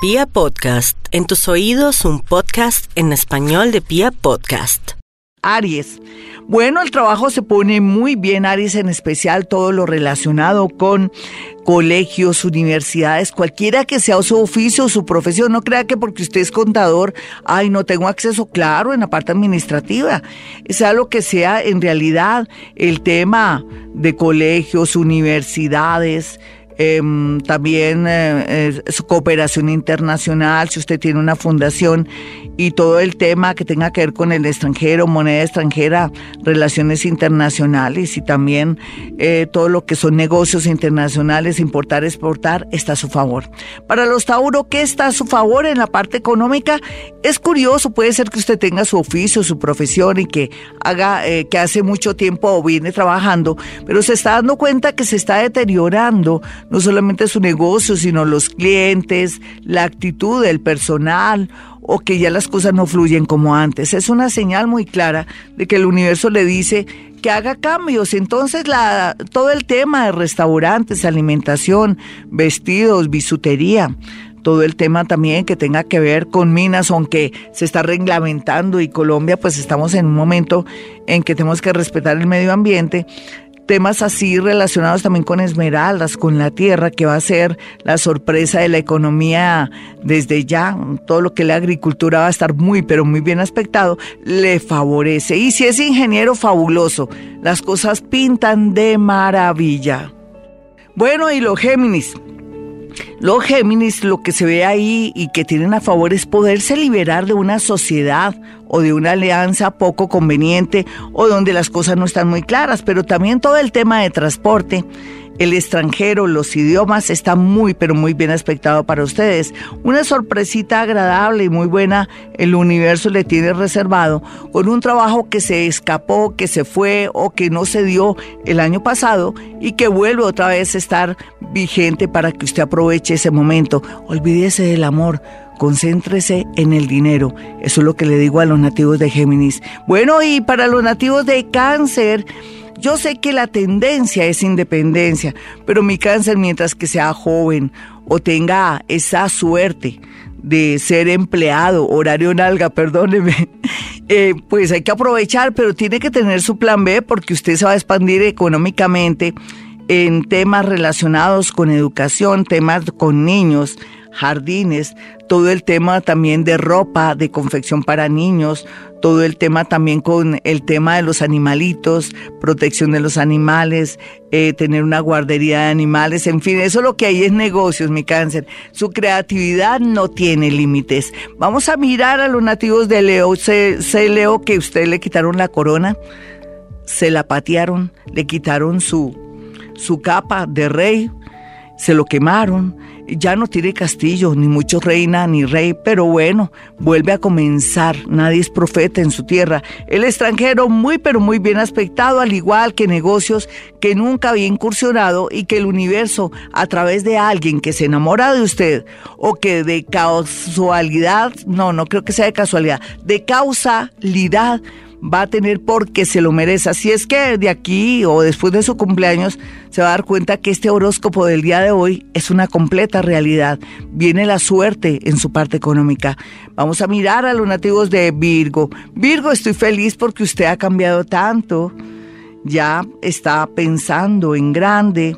Pia Podcast, en tus oídos un podcast en español de Pia Podcast. Aries. Bueno, el trabajo se pone muy bien, Aries, en especial todo lo relacionado con colegios, universidades, cualquiera que sea su oficio o su profesión. No crea que porque usted es contador, ay, no tengo acceso claro en la parte administrativa. Sea lo que sea, en realidad, el tema de colegios, universidades, Em, también eh, su cooperación internacional, si usted tiene una fundación y todo el tema que tenga que ver con el extranjero, moneda extranjera, relaciones internacionales y también eh, todo lo que son negocios internacionales, importar, exportar, está a su favor. Para los Tauro, ¿qué está a su favor en la parte económica? Es curioso, puede ser que usted tenga su oficio, su profesión y que haga, eh, que hace mucho tiempo viene trabajando, pero se está dando cuenta que se está deteriorando no solamente su negocio, sino los clientes, la actitud del personal o que ya las cosas no fluyen como antes. Es una señal muy clara de que el universo le dice que haga cambios. Entonces, la, todo el tema de restaurantes, alimentación, vestidos, bisutería, todo el tema también que tenga que ver con minas, aunque se está reglamentando y Colombia, pues estamos en un momento en que tenemos que respetar el medio ambiente temas así relacionados también con esmeraldas, con la tierra, que va a ser la sorpresa de la economía desde ya. Todo lo que la agricultura va a estar muy, pero muy bien aspectado, le favorece. Y si es ingeniero, fabuloso. Las cosas pintan de maravilla. Bueno, y los Géminis. Los Géminis lo que se ve ahí y que tienen a favor es poderse liberar de una sociedad o de una alianza poco conveniente o donde las cosas no están muy claras, pero también todo el tema de transporte el extranjero, los idiomas, está muy, pero muy bien aspectado para ustedes. Una sorpresita agradable y muy buena el universo le tiene reservado con un trabajo que se escapó, que se fue o que no se dio el año pasado y que vuelve otra vez a estar vigente para que usted aproveche ese momento. Olvídese del amor. Concéntrese en el dinero. Eso es lo que le digo a los nativos de Géminis. Bueno, y para los nativos de Cáncer, yo sé que la tendencia es independencia, pero mi cáncer mientras que sea joven o tenga esa suerte de ser empleado, horario nalga, perdóneme, eh, pues hay que aprovechar, pero tiene que tener su plan B porque usted se va a expandir económicamente en temas relacionados con educación, temas con niños, jardines, todo el tema también de ropa, de confección para niños, todo el tema también con el tema de los animalitos, protección de los animales, eh, tener una guardería de animales, en fin, eso lo que hay es negocios, mi cáncer. Su creatividad no tiene límites. Vamos a mirar a los nativos de Leo. Sé, Leo que usted le quitaron la corona, se la patearon, le quitaron su, su capa de rey, se lo quemaron ya no tiene castillo, ni mucho reina, ni rey, pero bueno, vuelve a comenzar. Nadie es profeta en su tierra. El extranjero muy, pero muy bien aspectado, al igual que negocios que nunca había incursionado y que el universo, a través de alguien que se enamora de usted o que de casualidad, no, no creo que sea de casualidad, de causalidad, va a tener porque se lo merece. Así es que de aquí o después de su cumpleaños se va a dar cuenta que este horóscopo del día de hoy es una completa realidad. Viene la suerte en su parte económica. Vamos a mirar a los nativos de Virgo. Virgo, estoy feliz porque usted ha cambiado tanto. Ya está pensando en grande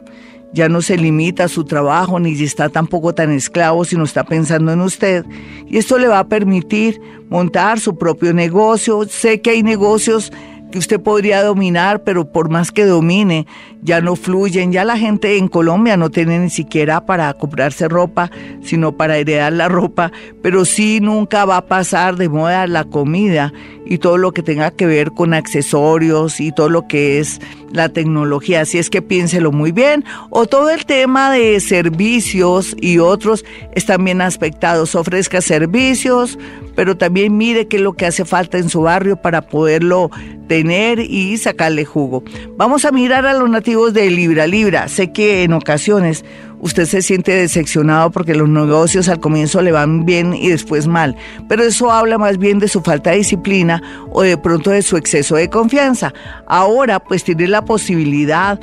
ya no se limita a su trabajo ni está tampoco tan esclavo, sino está pensando en usted. Y esto le va a permitir montar su propio negocio. Sé que hay negocios que usted podría dominar, pero por más que domine, ya no fluyen. Ya la gente en Colombia no tiene ni siquiera para comprarse ropa, sino para heredar la ropa, pero sí nunca va a pasar de moda la comida y todo lo que tenga que ver con accesorios y todo lo que es la tecnología. Así es que piénselo muy bien. O todo el tema de servicios y otros están bien aspectados. Ofrezca servicios, pero también mire qué es lo que hace falta en su barrio para poderlo tener y sacarle jugo. Vamos a mirar a los nativos de Libra. Libra, sé que en ocasiones usted se siente decepcionado porque los negocios al comienzo le van bien y después mal, pero eso habla más bien de su falta de disciplina o de pronto de su exceso de confianza. Ahora pues tiene la posibilidad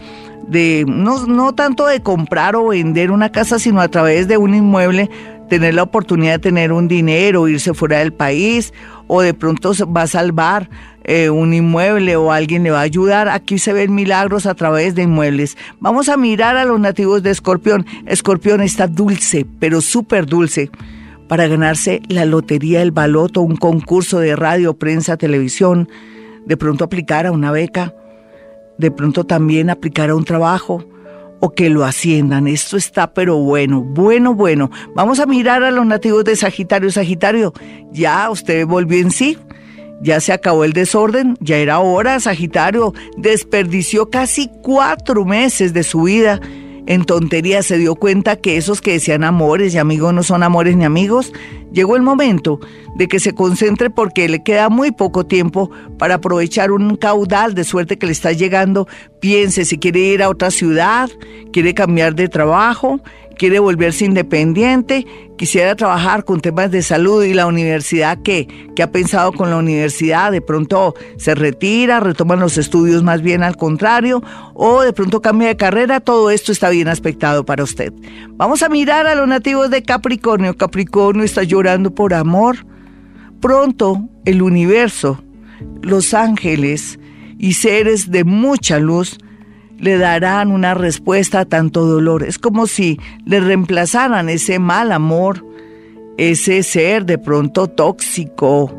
de no, no tanto de comprar o vender una casa, sino a través de un inmueble tener la oportunidad de tener un dinero, irse fuera del país, o de pronto va a salvar eh, un inmueble o alguien le va a ayudar. Aquí se ven milagros a través de inmuebles. Vamos a mirar a los nativos de Escorpión. Escorpión está dulce, pero súper dulce para ganarse la lotería, el baloto, un concurso de radio, prensa, televisión, de pronto aplicar a una beca, de pronto también aplicar a un trabajo o que lo asciendan. Esto está pero bueno, bueno, bueno. Vamos a mirar a los nativos de Sagitario. Sagitario, ya usted volvió en sí. Ya se acabó el desorden, ya era hora, Sagitario desperdició casi cuatro meses de su vida en tontería se dio cuenta que esos que decían amores y amigos no son amores ni amigos, llegó el momento de que se concentre porque le queda muy poco tiempo para aprovechar un caudal de suerte que le está llegando. Piense si quiere ir a otra ciudad, quiere cambiar de trabajo, quiere volverse independiente, quisiera trabajar con temas de salud y la universidad, ¿qué? ¿Qué ha pensado con la universidad? De pronto se retira, retoman los estudios más bien al contrario, o de pronto cambia de carrera, todo esto está bien aspectado para usted. Vamos a mirar a los nativos de Capricornio. Capricornio está llorando por amor. Pronto el universo, los ángeles y seres de mucha luz le darán una respuesta a tanto dolor. Es como si le reemplazaran ese mal amor, ese ser de pronto tóxico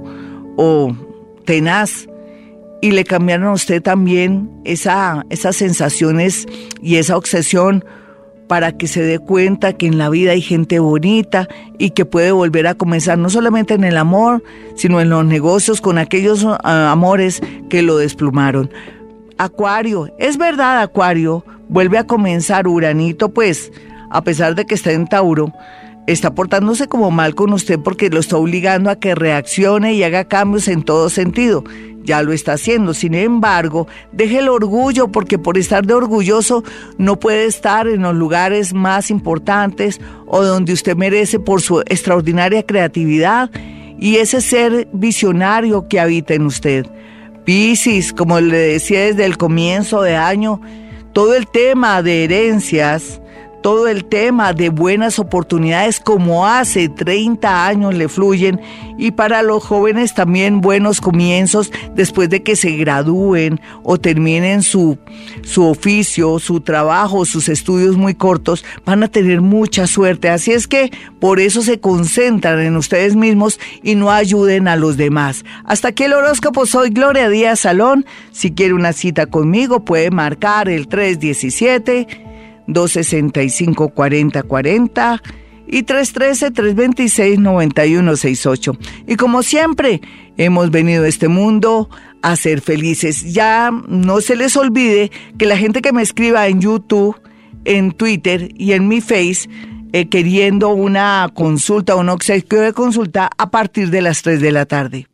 o tenaz, y le cambiaron a usted también esa, esas sensaciones y esa obsesión para que se dé cuenta que en la vida hay gente bonita y que puede volver a comenzar no solamente en el amor, sino en los negocios con aquellos ah, amores que lo desplumaron. Acuario, es verdad, Acuario, vuelve a comenzar Uranito, pues, a pesar de que está en Tauro, está portándose como mal con usted porque lo está obligando a que reaccione y haga cambios en todo sentido. Ya lo está haciendo. Sin embargo, deje el orgullo porque por estar de orgulloso no puede estar en los lugares más importantes o donde usted merece por su extraordinaria creatividad y ese ser visionario que habita en usted. Piscis, como le decía desde el comienzo de año, todo el tema de herencias, todo el tema de buenas oportunidades como hace 30 años le fluyen y para los jóvenes también buenos comienzos después de que se gradúen o terminen su, su oficio, su trabajo, sus estudios muy cortos, van a tener mucha suerte. Así es que por eso se concentran en ustedes mismos y no ayuden a los demás. Hasta aquí el horóscopo. Soy Gloria Díaz Salón. Si quiere una cita conmigo puede marcar el 317. 265-4040 y 313-326-9168. Y como siempre, hemos venido a este mundo a ser felices. Ya no se les olvide que la gente que me escriba en YouTube, en Twitter y en mi Face, eh, queriendo una consulta un obsequio de consulta a partir de las 3 de la tarde.